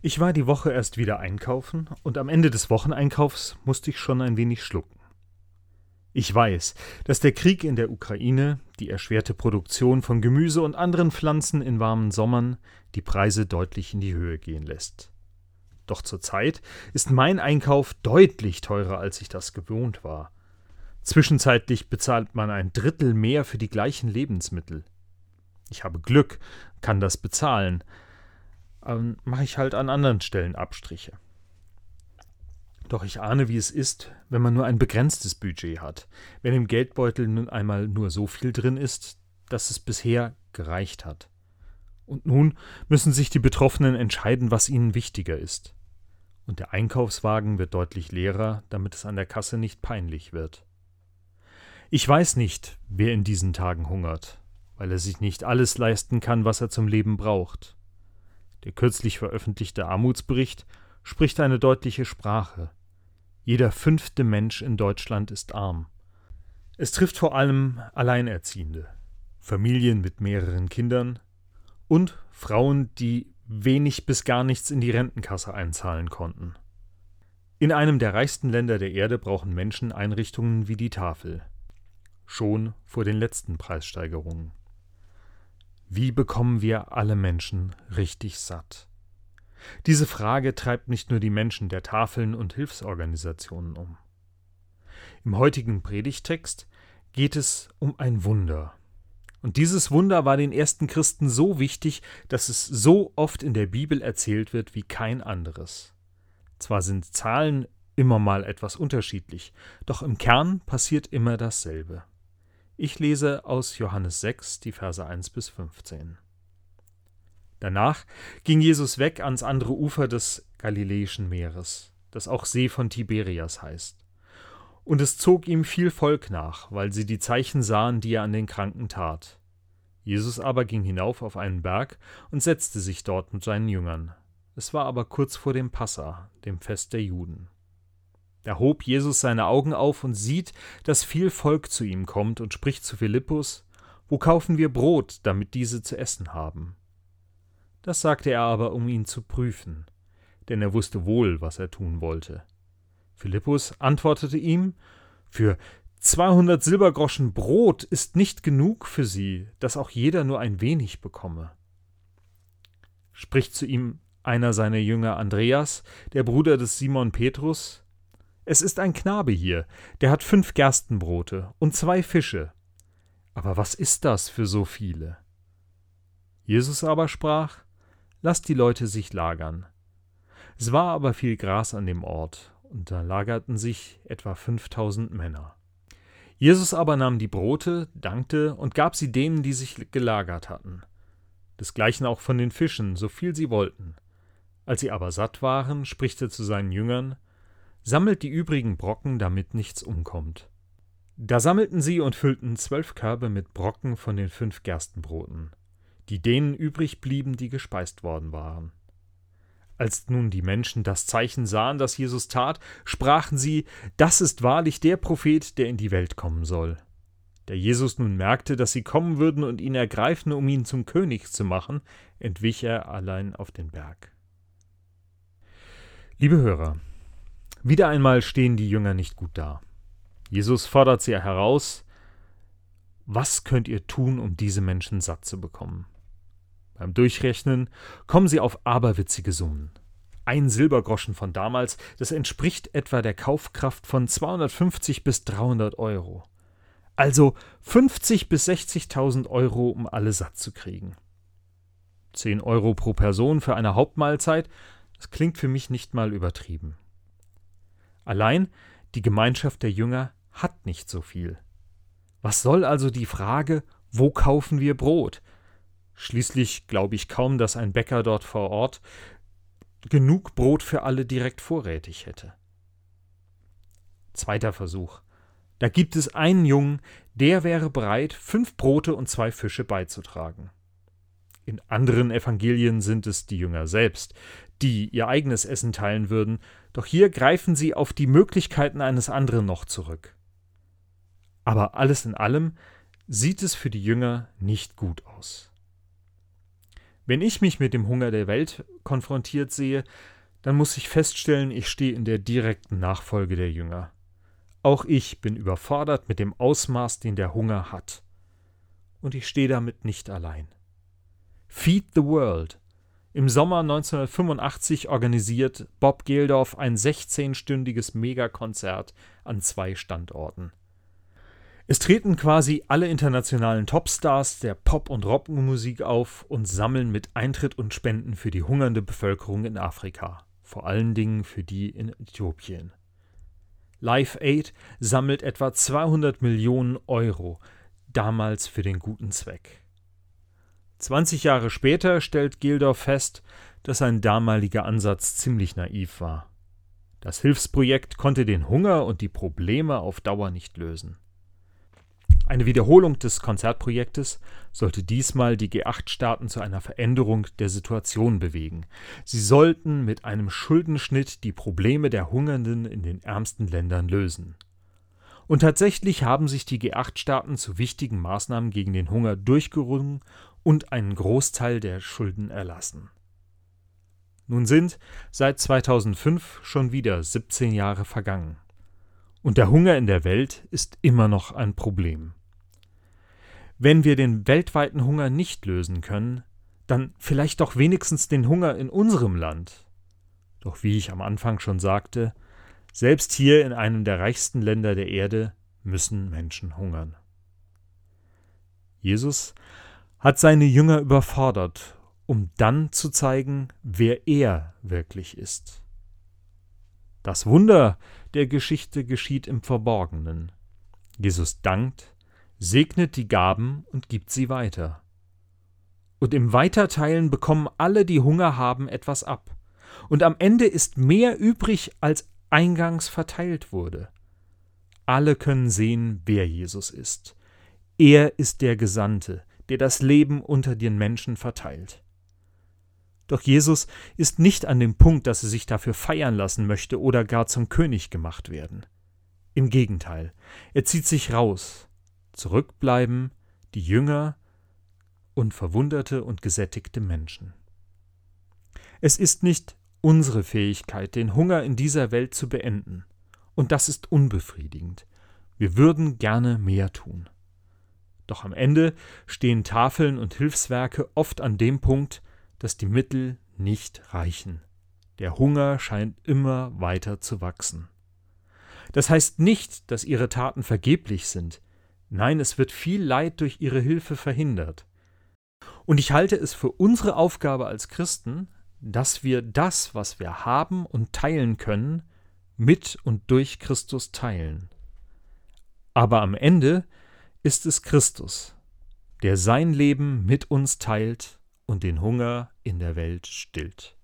Ich war die Woche erst wieder einkaufen und am Ende des Wocheneinkaufs musste ich schon ein wenig schlucken. Ich weiß, dass der Krieg in der Ukraine, die erschwerte Produktion von Gemüse und anderen Pflanzen in warmen Sommern die Preise deutlich in die Höhe gehen lässt. Doch zurzeit ist mein Einkauf deutlich teurer, als ich das gewohnt war. Zwischenzeitlich bezahlt man ein Drittel mehr für die gleichen Lebensmittel. Ich habe Glück, kann das bezahlen, ähm, mache ich halt an anderen Stellen Abstriche. Doch ich ahne, wie es ist, wenn man nur ein begrenztes Budget hat, wenn im Geldbeutel nun einmal nur so viel drin ist, dass es bisher gereicht hat. Und nun müssen sich die Betroffenen entscheiden, was ihnen wichtiger ist. Und der Einkaufswagen wird deutlich leerer, damit es an der Kasse nicht peinlich wird. Ich weiß nicht, wer in diesen Tagen hungert, weil er sich nicht alles leisten kann, was er zum Leben braucht. Der kürzlich veröffentlichte Armutsbericht spricht eine deutliche Sprache. Jeder fünfte Mensch in Deutschland ist arm. Es trifft vor allem Alleinerziehende, Familien mit mehreren Kindern und Frauen, die wenig bis gar nichts in die Rentenkasse einzahlen konnten. In einem der reichsten Länder der Erde brauchen Menschen Einrichtungen wie die Tafel. Schon vor den letzten Preissteigerungen. Wie bekommen wir alle Menschen richtig satt? Diese Frage treibt nicht nur die Menschen der Tafeln und Hilfsorganisationen um. Im heutigen Predigtext geht es um ein Wunder. Und dieses Wunder war den ersten Christen so wichtig, dass es so oft in der Bibel erzählt wird wie kein anderes. Zwar sind Zahlen immer mal etwas unterschiedlich, doch im Kern passiert immer dasselbe. Ich lese aus Johannes 6 die Verse 1 bis 15. Danach ging Jesus weg ans andere Ufer des Galiläischen Meeres, das auch See von Tiberias heißt. Und es zog ihm viel Volk nach, weil sie die Zeichen sahen, die er an den Kranken tat. Jesus aber ging hinauf auf einen Berg und setzte sich dort mit seinen Jüngern. Es war aber kurz vor dem Passa, dem Fest der Juden. Da hob Jesus seine Augen auf und sieht, dass viel Volk zu ihm kommt und spricht zu Philippus: Wo kaufen wir Brot, damit diese zu essen haben? Das sagte er aber, um ihn zu prüfen, denn er wusste wohl, was er tun wollte. Philippus antwortete ihm: Für zweihundert Silbergroschen Brot ist nicht genug für sie, dass auch jeder nur ein wenig bekomme. Spricht zu ihm einer seiner Jünger Andreas, der Bruder des Simon Petrus, es ist ein Knabe hier, der hat fünf Gerstenbrote und zwei Fische. Aber was ist das für so viele? Jesus aber sprach, Lasst die Leute sich lagern. Es war aber viel Gras an dem Ort, und da lagerten sich etwa fünftausend Männer. Jesus aber nahm die Brote, dankte und gab sie denen, die sich gelagert hatten. Desgleichen auch von den Fischen, so viel sie wollten. Als sie aber satt waren, spricht er zu seinen Jüngern, sammelt die übrigen Brocken, damit nichts umkommt. Da sammelten sie und füllten zwölf Körbe mit Brocken von den fünf Gerstenbroten, die denen übrig blieben, die gespeist worden waren. Als nun die Menschen das Zeichen sahen, das Jesus tat, sprachen sie, das ist wahrlich der Prophet, der in die Welt kommen soll. Da Jesus nun merkte, dass sie kommen würden und ihn ergreifen, um ihn zum König zu machen, entwich er allein auf den Berg. Liebe Hörer, wieder einmal stehen die Jünger nicht gut da. Jesus fordert sie heraus, was könnt ihr tun, um diese Menschen satt zu bekommen? Beim Durchrechnen kommen sie auf aberwitzige Summen. Ein Silbergroschen von damals, das entspricht etwa der Kaufkraft von 250 bis 300 Euro. Also 50 bis 60.000 Euro, um alle satt zu kriegen. 10 Euro pro Person für eine Hauptmahlzeit, das klingt für mich nicht mal übertrieben. Allein die Gemeinschaft der Jünger hat nicht so viel. Was soll also die Frage, wo kaufen wir Brot? Schließlich glaube ich kaum, dass ein Bäcker dort vor Ort genug Brot für alle direkt vorrätig hätte. Zweiter Versuch. Da gibt es einen Jungen, der wäre bereit, fünf Brote und zwei Fische beizutragen. In anderen Evangelien sind es die Jünger selbst, die ihr eigenes Essen teilen würden, doch hier greifen sie auf die Möglichkeiten eines anderen noch zurück. Aber alles in allem sieht es für die Jünger nicht gut aus. Wenn ich mich mit dem Hunger der Welt konfrontiert sehe, dann muss ich feststellen, ich stehe in der direkten Nachfolge der Jünger. Auch ich bin überfordert mit dem Ausmaß, den der Hunger hat. Und ich stehe damit nicht allein. Feed the World. Im Sommer 1985 organisiert Bob Geldorf ein 16-stündiges Megakonzert an zwei Standorten. Es treten quasi alle internationalen Topstars der Pop- und Rockmusik auf und sammeln mit Eintritt und Spenden für die hungernde Bevölkerung in Afrika, vor allen Dingen für die in Äthiopien. Live Aid sammelt etwa 200 Millionen Euro, damals für den guten Zweck. 20 Jahre später stellt Gildorf fest, dass sein damaliger Ansatz ziemlich naiv war. Das Hilfsprojekt konnte den Hunger und die Probleme auf Dauer nicht lösen. Eine Wiederholung des Konzertprojektes sollte diesmal die G8-Staaten zu einer Veränderung der Situation bewegen. Sie sollten mit einem Schuldenschnitt die Probleme der Hungernden in den ärmsten Ländern lösen. Und tatsächlich haben sich die G8-Staaten zu wichtigen Maßnahmen gegen den Hunger durchgerungen und einen Großteil der Schulden erlassen. Nun sind seit 2005 schon wieder 17 Jahre vergangen. Und der Hunger in der Welt ist immer noch ein Problem. Wenn wir den weltweiten Hunger nicht lösen können, dann vielleicht doch wenigstens den Hunger in unserem Land. Doch wie ich am Anfang schon sagte, selbst hier in einem der reichsten Länder der Erde müssen Menschen hungern. Jesus hat seine Jünger überfordert, um dann zu zeigen, wer er wirklich ist. Das Wunder der Geschichte geschieht im Verborgenen. Jesus dankt, segnet die Gaben und gibt sie weiter. Und im Weiterteilen bekommen alle, die Hunger haben, etwas ab. Und am Ende ist mehr übrig, als eingangs verteilt wurde. Alle können sehen, wer Jesus ist. Er ist der Gesandte, der das Leben unter den Menschen verteilt. Doch Jesus ist nicht an dem Punkt, dass er sich dafür feiern lassen möchte oder gar zum König gemacht werden. Im Gegenteil, er zieht sich raus, Zurückbleiben die Jünger und verwunderte und gesättigte Menschen. Es ist nicht unsere Fähigkeit, den Hunger in dieser Welt zu beenden, und das ist unbefriedigend. Wir würden gerne mehr tun. Doch am Ende stehen Tafeln und Hilfswerke oft an dem Punkt, dass die Mittel nicht reichen. Der Hunger scheint immer weiter zu wachsen. Das heißt nicht, dass ihre Taten vergeblich sind, Nein, es wird viel Leid durch ihre Hilfe verhindert. Und ich halte es für unsere Aufgabe als Christen, dass wir das, was wir haben und teilen können, mit und durch Christus teilen. Aber am Ende ist es Christus, der sein Leben mit uns teilt und den Hunger in der Welt stillt.